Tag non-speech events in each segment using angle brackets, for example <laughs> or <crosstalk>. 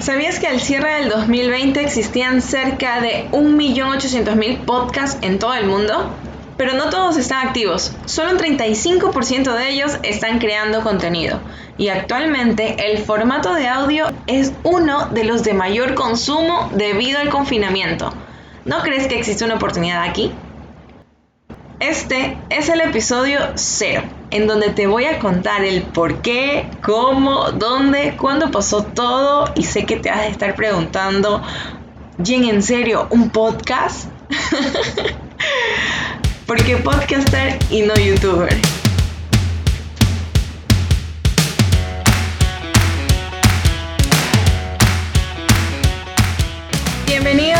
¿Sabías que al cierre del 2020 existían cerca de 1.800.000 podcasts en todo el mundo? Pero no todos están activos, solo un 35% de ellos están creando contenido. Y actualmente el formato de audio es uno de los de mayor consumo debido al confinamiento. ¿No crees que existe una oportunidad aquí? Este es el episodio 0, en donde te voy a contar el por qué, cómo, dónde, cuándo pasó todo y sé que te vas a estar preguntando, Jen, ¿en serio? ¿Un podcast? <laughs> Porque podcaster y no youtuber.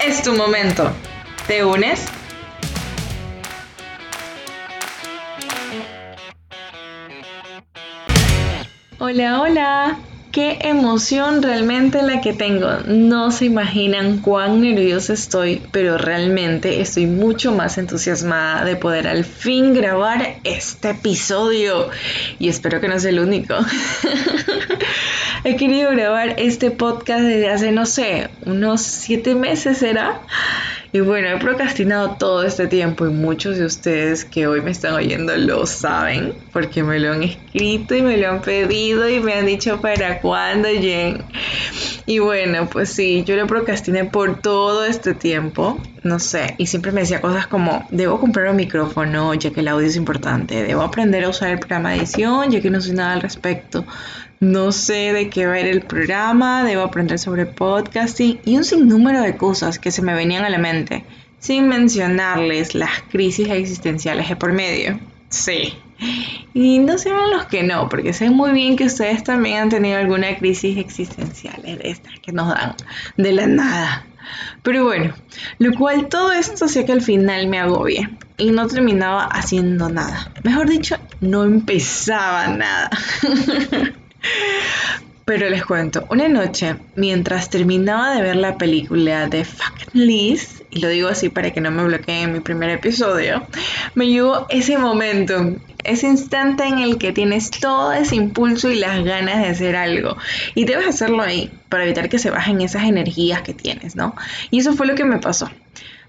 es tu momento. ¿Te unes? Hola, hola. Qué emoción realmente la que tengo. No se imaginan cuán nerviosa estoy, pero realmente estoy mucho más entusiasmada de poder al fin grabar este episodio. Y espero que no sea el único. <laughs> He querido grabar este podcast desde hace, no sé, unos siete meses será. Y bueno, he procrastinado todo este tiempo y muchos de ustedes que hoy me están oyendo lo saben porque me lo han escrito y me lo han pedido y me han dicho para cuándo, Jen. Y bueno, pues sí, yo lo procrastiné por todo este tiempo, no sé, y siempre me decía cosas como, debo comprar un micrófono ya que el audio es importante, debo aprender a usar el programa de edición ya que no sé nada al respecto no sé de qué va a ir el programa, debo aprender sobre podcasting y un sinnúmero de cosas que se me venían a la mente, sin mencionarles las crisis existenciales de por medio. Sí. Y no sean los que no, porque sé muy bien que ustedes también han tenido alguna crisis existencial de estas que nos dan de la nada. Pero bueno, lo cual todo esto hacía que al final me agobie y no terminaba haciendo nada. Mejor dicho, no empezaba nada. <laughs> Pero les cuento, una noche, mientras terminaba de ver la película de Fucking Liz, y lo digo así para que no me bloqueen en mi primer episodio, me llegó ese momento, ese instante en el que tienes todo ese impulso y las ganas de hacer algo. Y debes hacerlo ahí, para evitar que se bajen esas energías que tienes, ¿no? Y eso fue lo que me pasó.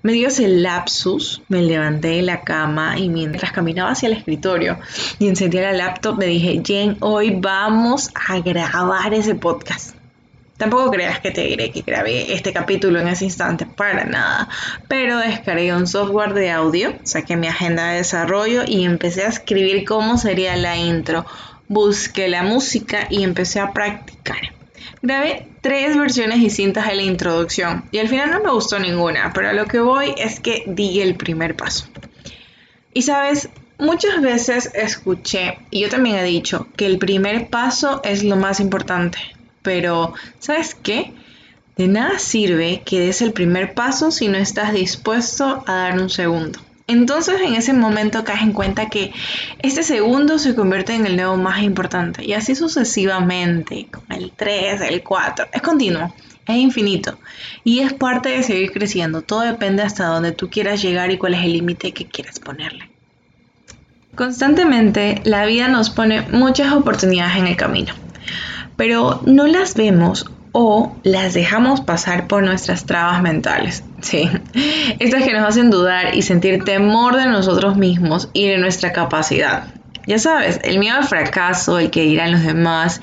Me dio ese lapsus, me levanté de la cama y mientras caminaba hacia el escritorio y encendía la laptop me dije, Jen, hoy vamos a grabar ese podcast. Tampoco creas que te diré que grabé este capítulo en ese instante, para nada. Pero descargué un software de audio, saqué mi agenda de desarrollo y empecé a escribir cómo sería la intro. Busqué la música y empecé a practicar. Grabé tres versiones distintas de la introducción y al final no me gustó ninguna, pero a lo que voy es que di el primer paso. Y sabes, muchas veces escuché, y yo también he dicho, que el primer paso es lo más importante, pero ¿sabes qué? De nada sirve que des el primer paso si no estás dispuesto a dar un segundo. Entonces en ese momento caes en cuenta que este segundo se convierte en el nuevo más importante y así sucesivamente, con el 3, el 4, es continuo, es infinito y es parte de seguir creciendo. Todo depende hasta donde tú quieras llegar y cuál es el límite que quieras ponerle. Constantemente la vida nos pone muchas oportunidades en el camino, pero no las vemos o las dejamos pasar por nuestras trabas mentales. Sí, estas que nos hacen dudar y sentir temor de nosotros mismos y de nuestra capacidad. Ya sabes, el miedo al fracaso, el que dirán los demás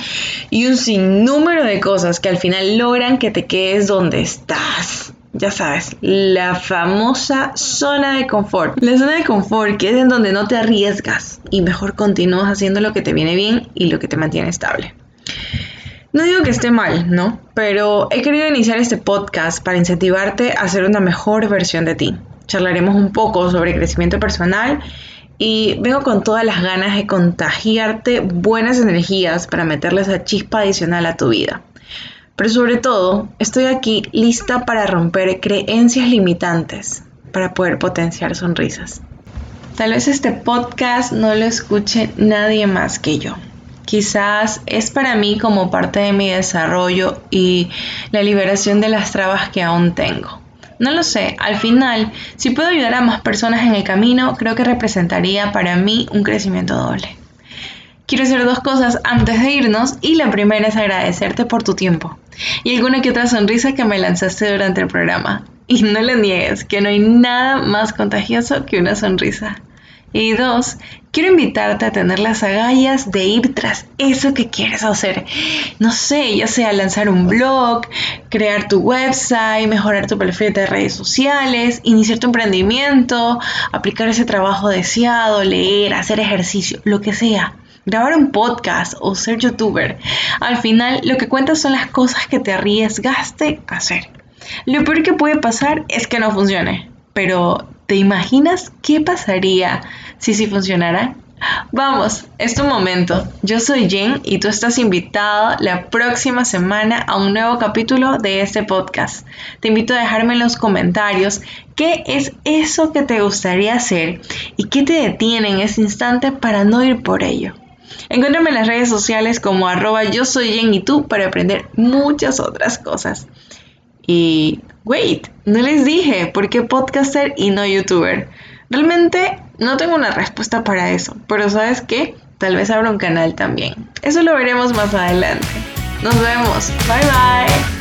y un sinnúmero de cosas que al final logran que te quedes donde estás. Ya sabes, la famosa zona de confort. La zona de confort que es en donde no te arriesgas y mejor continúas haciendo lo que te viene bien y lo que te mantiene estable. No digo que esté mal, ¿no? Pero he querido iniciar este podcast para incentivarte a ser una mejor versión de ti. Charlaremos un poco sobre crecimiento personal y vengo con todas las ganas de contagiarte buenas energías para meterle esa chispa adicional a tu vida. Pero sobre todo, estoy aquí lista para romper creencias limitantes, para poder potenciar sonrisas. Tal vez este podcast no lo escuche nadie más que yo. Quizás es para mí como parte de mi desarrollo y la liberación de las trabas que aún tengo. No lo sé, al final, si puedo ayudar a más personas en el camino, creo que representaría para mí un crecimiento doble. Quiero hacer dos cosas antes de irnos y la primera es agradecerte por tu tiempo y alguna que otra sonrisa que me lanzaste durante el programa. Y no le niegues que no hay nada más contagioso que una sonrisa. Y dos, quiero invitarte a tener las agallas de ir tras eso que quieres hacer. No sé, ya sea lanzar un blog, crear tu website, mejorar tu perfil de redes sociales, iniciar tu emprendimiento, aplicar ese trabajo deseado, leer, hacer ejercicio, lo que sea grabar un podcast o ser youtuber. Al final, lo que cuentas son las cosas que te arriesgaste a hacer. Lo peor que puede pasar es que no funcione, pero ¿te imaginas qué pasaría si sí funcionara? Vamos, es tu momento. Yo soy Jen y tú estás invitado la próxima semana a un nuevo capítulo de este podcast. Te invito a dejarme en los comentarios qué es eso que te gustaría hacer y qué te detiene en ese instante para no ir por ello. Encuéntrame en las redes sociales como arroba yo soy Jen y tú para aprender muchas otras cosas. Y, wait, no les dije por qué podcaster y no youtuber. Realmente no tengo una respuesta para eso, pero ¿sabes qué? Tal vez abra un canal también. Eso lo veremos más adelante. Nos vemos. Bye bye.